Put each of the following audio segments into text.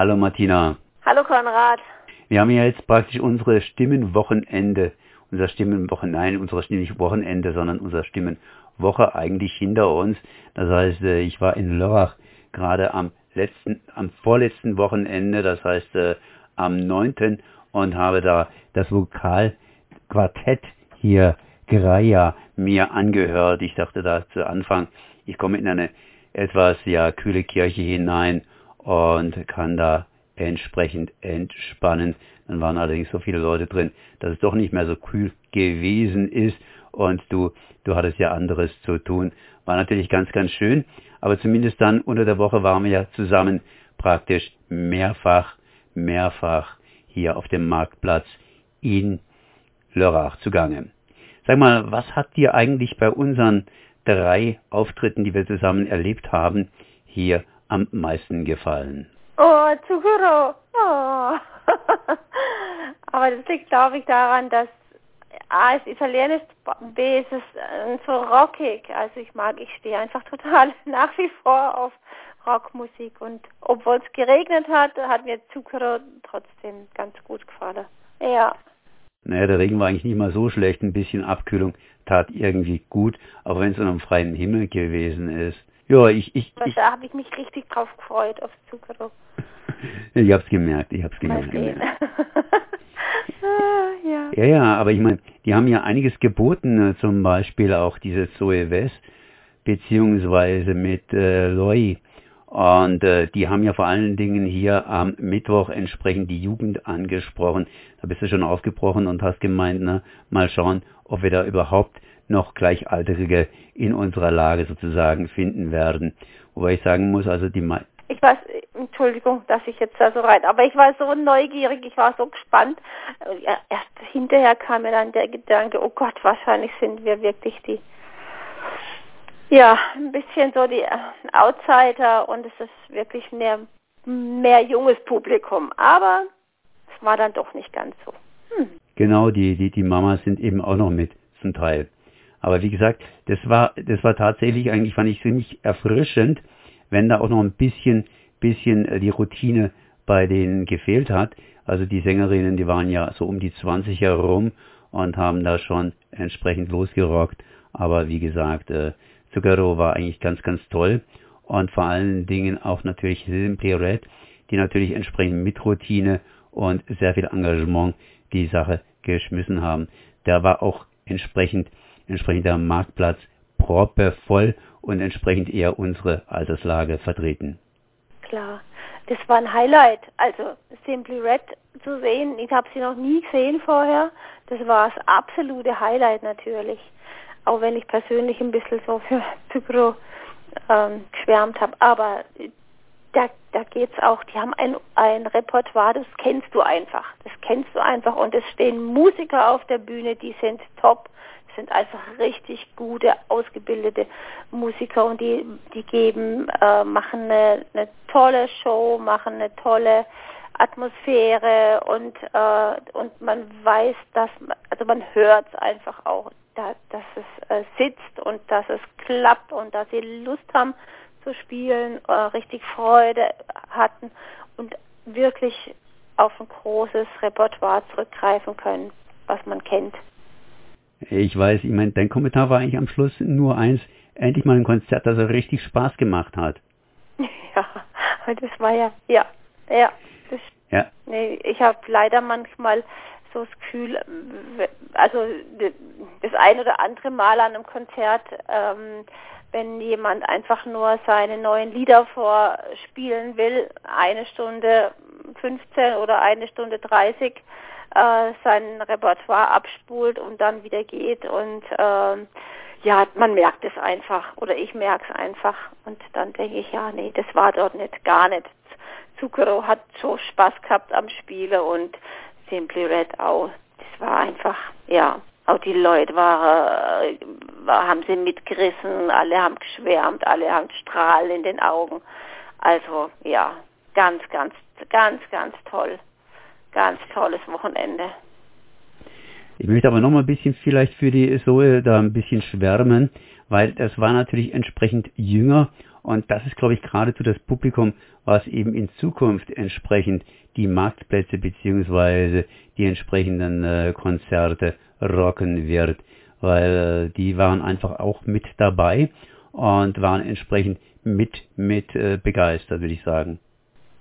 Hallo Martina. Hallo Konrad. Wir haben ja jetzt praktisch unsere Stimmenwochenende, unser Stimmenwochenende, nein, unser nicht Wochenende, sondern unser Stimmenwoche eigentlich hinter uns. Das heißt, äh, ich war in Lörrach gerade am letzten, am vorletzten Wochenende, das heißt äh, am 9. und habe da das Vokalquartett hier Greia mir angehört. Ich dachte da zu Anfang, ich komme in eine etwas ja kühle Kirche hinein und kann da entsprechend entspannen. Dann waren allerdings so viele Leute drin, dass es doch nicht mehr so kühl gewesen ist und du, du hattest ja anderes zu tun. War natürlich ganz, ganz schön, aber zumindest dann unter der Woche waren wir ja zusammen praktisch mehrfach, mehrfach hier auf dem Marktplatz in Lörrach zugange. Sag mal, was hat dir eigentlich bei unseren drei Auftritten, die wir zusammen erlebt haben, hier am meisten gefallen? Oh, Zucchero. Oh. Aber das liegt, glaube ich, daran, dass A ist italienisch, B ist es äh, so rockig. Also ich mag, ich stehe einfach total nach wie vor auf Rockmusik und obwohl es geregnet hat, hat mir Zucchero trotzdem ganz gut gefallen. Ja. Naja, der Regen war eigentlich nicht mal so schlecht, ein bisschen Abkühlung tat irgendwie gut, auch wenn es an einem freien Himmel gewesen ist. Ja, ich, ich, ich da habe ich mich richtig drauf gefreut, auf Zucchero. ich hab's gemerkt, ich hab's gemerkt. ah, ja. ja, ja, aber ich meine, die haben ja einiges geboten, äh, zum Beispiel auch diese Zoe West, beziehungsweise mit äh, Loi. Und äh, die haben ja vor allen Dingen hier am Mittwoch entsprechend die Jugend angesprochen. Da bist du schon aufgebrochen und hast gemeint, ne, mal schauen, ob wir da überhaupt noch Gleichaltrige in unserer Lage sozusagen finden werden. Wobei ich sagen muss, also die ich weiß, Entschuldigung, dass ich jetzt da so rein, aber ich war so neugierig, ich war so gespannt. Erst hinterher kam mir dann der Gedanke, oh Gott, wahrscheinlich sind wir wirklich die, ja, ein bisschen so die Outsider und es ist wirklich mehr, mehr junges Publikum. Aber es war dann doch nicht ganz so. Hm. Genau, die, die, die Mamas sind eben auch noch mit zum Teil. Aber wie gesagt, das war, das war tatsächlich eigentlich, fand ich ziemlich erfrischend, wenn da auch noch ein bisschen, bisschen äh, die Routine bei denen gefehlt hat. Also die Sängerinnen, die waren ja so um die 20 herum und haben da schon entsprechend losgerockt. Aber wie gesagt, äh, Zucchero war eigentlich ganz, ganz toll. Und vor allen Dingen auch natürlich Simply Red, die natürlich entsprechend mit Routine und sehr viel Engagement die Sache geschmissen haben. Da war auch entsprechend entsprechend der Marktplatz proppevoll und entsprechend eher unsere Alterslage vertreten. Klar, das war ein Highlight. Also Simply Red zu sehen, ich habe sie noch nie gesehen vorher. Das war das absolute Highlight natürlich. Auch wenn ich persönlich ein bisschen so für Pygro ähm, geschwärmt habe. Aber da, da geht's auch, die haben ein, ein Repertoire, das kennst du einfach. Das kennst du einfach. Und es stehen Musiker auf der Bühne, die sind top. Sind einfach richtig gute, ausgebildete Musiker. Und die, die geben, äh, machen eine, eine tolle Show, machen eine tolle Atmosphäre. Und, äh, und man weiß, dass, also man hört es einfach auch, da, dass es äh, sitzt und dass es klappt und dass sie Lust haben zu spielen, äh, richtig Freude hatten und wirklich auf ein großes Repertoire zurückgreifen können, was man kennt. Ich weiß, ich meine, dein Kommentar war eigentlich am Schluss nur eins, endlich mal ein Konzert, das er richtig Spaß gemacht hat. Ja, das war ja, ja, ja. Das, ja. Nee, ich habe leider manchmal so das Gefühl, also das ein oder andere Mal an einem Konzert, ähm, wenn jemand einfach nur seine neuen Lieder vorspielen will, eine Stunde 15 oder eine Stunde 30, äh, sein Repertoire abspult und dann wieder geht und äh, ja, man merkt es einfach oder ich merke es einfach und dann denke ich, ja, nee, das war dort nicht, gar nicht. Zucchero hat so Spaß gehabt am Spiele und Simply Red auch. Das war einfach, ja, auch die Leute war, war, haben sie mitgerissen, alle haben geschwärmt, alle haben Strahlen in den Augen. Also ja, ganz, ganz, ganz, ganz toll ganz tolles Wochenende. Ich möchte aber noch mal ein bisschen vielleicht für die Zoe da ein bisschen schwärmen, weil das war natürlich entsprechend jünger Und das ist, glaube ich, geradezu das Publikum, was eben in Zukunft entsprechend die Marktplätze beziehungsweise die entsprechenden äh, Konzerte rocken wird, weil äh, die waren einfach auch mit dabei und waren entsprechend mit mit äh, begeistert, würde ich sagen.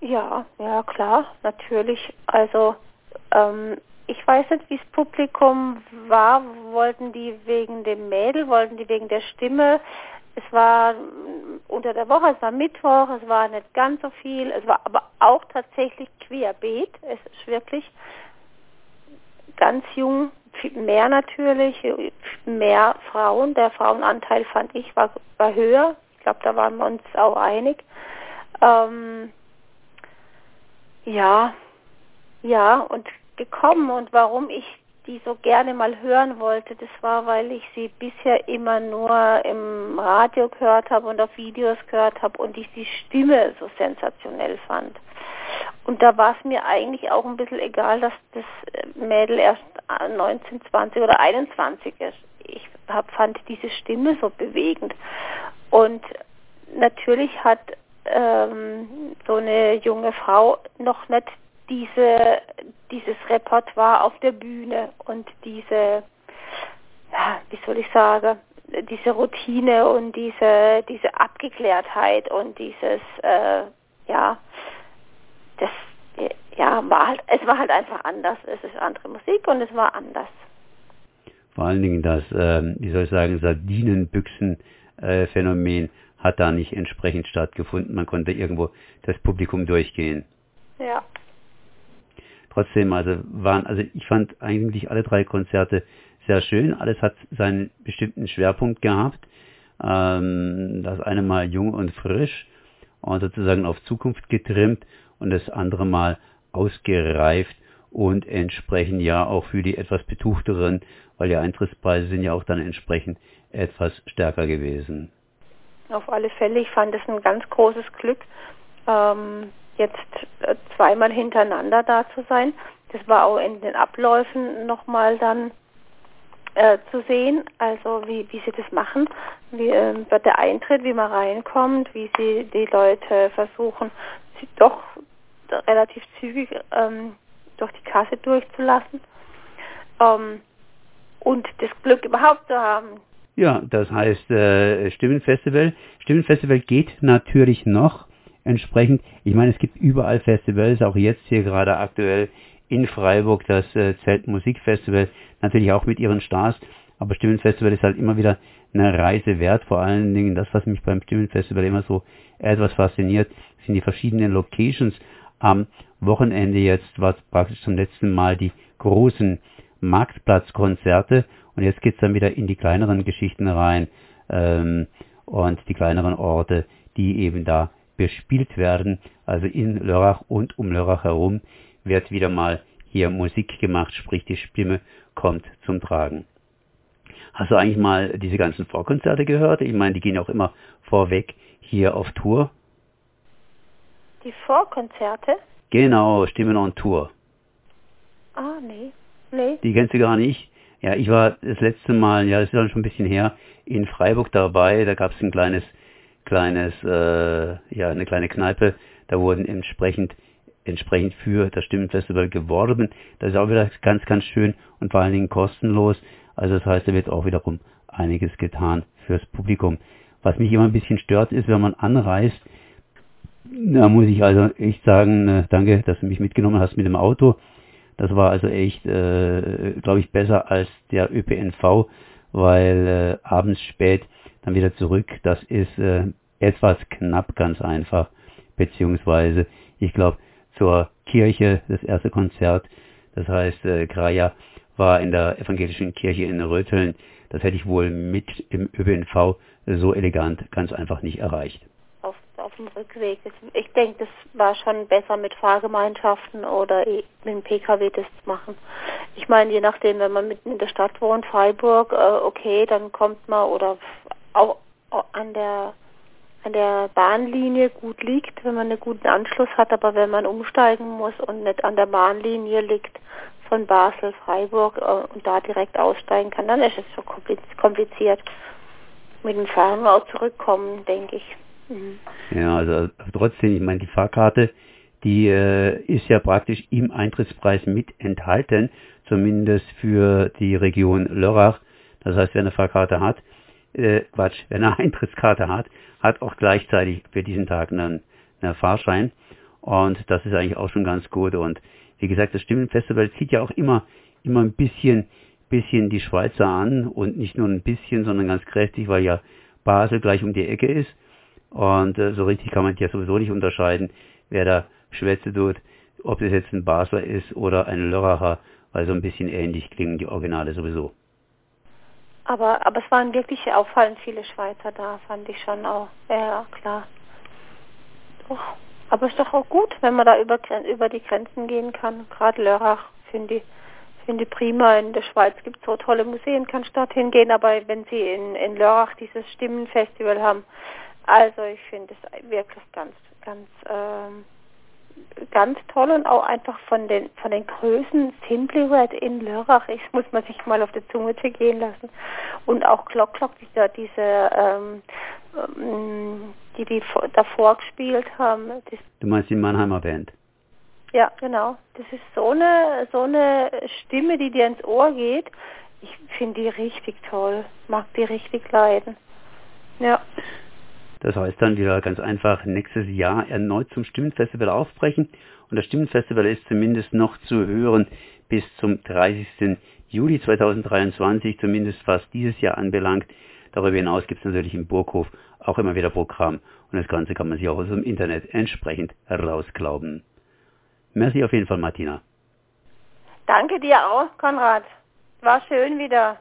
Ja, ja klar, natürlich. Also ähm, ich weiß nicht, wie das Publikum war. Wollten die wegen dem Mädel, wollten die wegen der Stimme? Es war unter der Woche, es war Mittwoch, es war nicht ganz so viel, es war aber auch tatsächlich querbeet. Es ist wirklich ganz jung, mehr natürlich, mehr Frauen. Der Frauenanteil fand ich war, war höher. Ich glaube, da waren wir uns auch einig. Ähm, ja, ja, und gekommen und warum ich die so gerne mal hören wollte, das war, weil ich sie bisher immer nur im Radio gehört habe und auf Videos gehört habe und ich die Stimme so sensationell fand. Und da war es mir eigentlich auch ein bisschen egal, dass das Mädel erst 19, 20 oder 21 ist. Ich hab, fand diese Stimme so bewegend. Und natürlich hat ähm, so eine junge Frau noch nicht diese, dieses Repertoire auf der Bühne und diese, wie soll ich sagen, diese Routine und diese, diese Abgeklärtheit und dieses, äh, ja, das, ja, war halt, es war halt einfach anders. Es ist andere Musik und es war anders. Vor allen Dingen das, äh, wie soll ich sagen, Sardinenbüchsen-Phänomen äh, hat da nicht entsprechend stattgefunden. Man konnte irgendwo das Publikum durchgehen. Ja. Trotzdem, also waren, also ich fand eigentlich alle drei Konzerte sehr schön. Alles hat seinen bestimmten Schwerpunkt gehabt. Ähm, das eine mal jung und frisch und sozusagen auf Zukunft getrimmt und das andere mal ausgereift und entsprechend ja auch für die etwas betuchteren, weil die Eintrittspreise sind ja auch dann entsprechend etwas stärker gewesen. Auf alle Fälle, ich fand es ein ganz großes Glück, ähm, jetzt äh, zweimal hintereinander da zu sein. Das war auch in den Abläufen nochmal dann äh, zu sehen, also wie, wie sie das machen, wie äh, der Eintritt, wie man reinkommt, wie sie die Leute versuchen, sie doch relativ zügig ähm, durch die Kasse durchzulassen ähm, und das Glück überhaupt zu haben. Ja, das heißt äh, Stimmenfestival. Stimmenfestival geht natürlich noch entsprechend. Ich meine, es gibt überall Festivals, auch jetzt hier gerade aktuell in Freiburg das äh, Zeltmusikfestival, natürlich auch mit ihren Stars, aber Stimmenfestival ist halt immer wieder eine Reise wert. Vor allen Dingen das, was mich beim Stimmenfestival immer so etwas fasziniert, sind die verschiedenen Locations. Am Wochenende jetzt war es praktisch zum letzten Mal die großen Marktplatzkonzerte und jetzt geht's dann wieder in die kleineren Geschichten rein ähm, und die kleineren Orte, die eben da bespielt werden. Also in Lörrach und um Lörrach herum wird wieder mal hier Musik gemacht, sprich die Stimme kommt zum Tragen. Hast du eigentlich mal diese ganzen Vorkonzerte gehört? Ich meine, die gehen auch immer vorweg hier auf Tour. Die Vorkonzerte? Genau, Stimmen on Tour. Ah, nee. Nee. Die kennst du gar nicht? Ja, ich war das letzte Mal, ja, das ist schon ein bisschen her, in Freiburg dabei. Da gab es ein kleines, kleines, äh, ja, eine kleine Kneipe. Da wurden entsprechend, entsprechend für das Stimmenfestival geworben. Das ist auch wieder ganz, ganz schön und vor allen Dingen kostenlos. Also das heißt, da wird auch wiederum einiges getan fürs Publikum. Was mich immer ein bisschen stört, ist, wenn man anreist, da muss ich also echt sagen, äh, danke, dass du mich mitgenommen hast mit dem Auto. Das war also echt, äh, glaube ich, besser als der ÖPNV, weil äh, abends spät dann wieder zurück, das ist äh, etwas knapp ganz einfach, beziehungsweise ich glaube zur Kirche, das erste Konzert, das heißt äh, Graja war in der evangelischen Kirche in Röteln, das hätte ich wohl mit im ÖPNV so elegant ganz einfach nicht erreicht. Auf dem Rückweg. Ich denke, das war schon besser mit Fahrgemeinschaften oder mit dem PKW das zu machen. Ich meine, je nachdem, wenn man mitten in der Stadt wohnt, Freiburg, äh, okay, dann kommt man oder auch an der an der Bahnlinie gut liegt, wenn man einen guten Anschluss hat, aber wenn man umsteigen muss und nicht an der Bahnlinie liegt von Basel, Freiburg äh, und da direkt aussteigen kann, dann ist es so kompliziert. Mit dem Fernbau zurückkommen, denke ich. Mhm. Ja, also trotzdem, ich meine, die Fahrkarte, die äh, ist ja praktisch im Eintrittspreis mit enthalten, zumindest für die Region Lörrach. Das heißt, wer eine Fahrkarte hat, äh, Quatsch, wer eine Eintrittskarte hat, hat auch gleichzeitig für diesen Tag einen, einen Fahrschein. Und das ist eigentlich auch schon ganz gut. Und wie gesagt, das Stimmenfestival zieht ja auch immer, immer ein bisschen, bisschen die Schweizer an und nicht nur ein bisschen, sondern ganz kräftig, weil ja Basel gleich um die Ecke ist. Und äh, so richtig kann man ja sowieso nicht unterscheiden, wer da Schwätze tut, ob es jetzt ein Basler ist oder ein Lörracher, weil so ein bisschen ähnlich klingen die Originale sowieso. Aber, aber es waren wirklich auffallend viele Schweizer da, fand ich schon auch. Ja, klar. Oh, aber es ist doch auch gut, wenn man da über, über die Grenzen gehen kann. Gerade Lörrach finde ich, finde ich prima. In der Schweiz gibt es so tolle Museen, kann ich dorthin gehen. Aber wenn sie in, in Lörrach dieses Stimmenfestival haben, also ich finde es wirklich ganz, ganz ähm, ganz toll und auch einfach von den von den Größen Simply Red in Lörrach. Ich muss man sich mal auf der Zunge zergehen lassen. Und auch Glock Glock, die da diese ähm, ähm, die die davor gespielt haben. Du meinst die Mannheimer Band? Ja, genau. Das ist so eine so eine Stimme, die dir ins Ohr geht. Ich finde die richtig toll. Mag die richtig leiden. Ja. Das heißt dann wieder ganz einfach nächstes Jahr erneut zum Stimmenfestival aufbrechen. Und das Stimmenfestival ist zumindest noch zu hören bis zum 30. Juli 2023, zumindest was dieses Jahr anbelangt. Darüber hinaus gibt es natürlich im Burghof auch immer wieder Programm und das Ganze kann man sich auch aus dem Internet entsprechend herausglauben. Merci auf jeden Fall, Martina. Danke dir auch, Konrad. War schön wieder.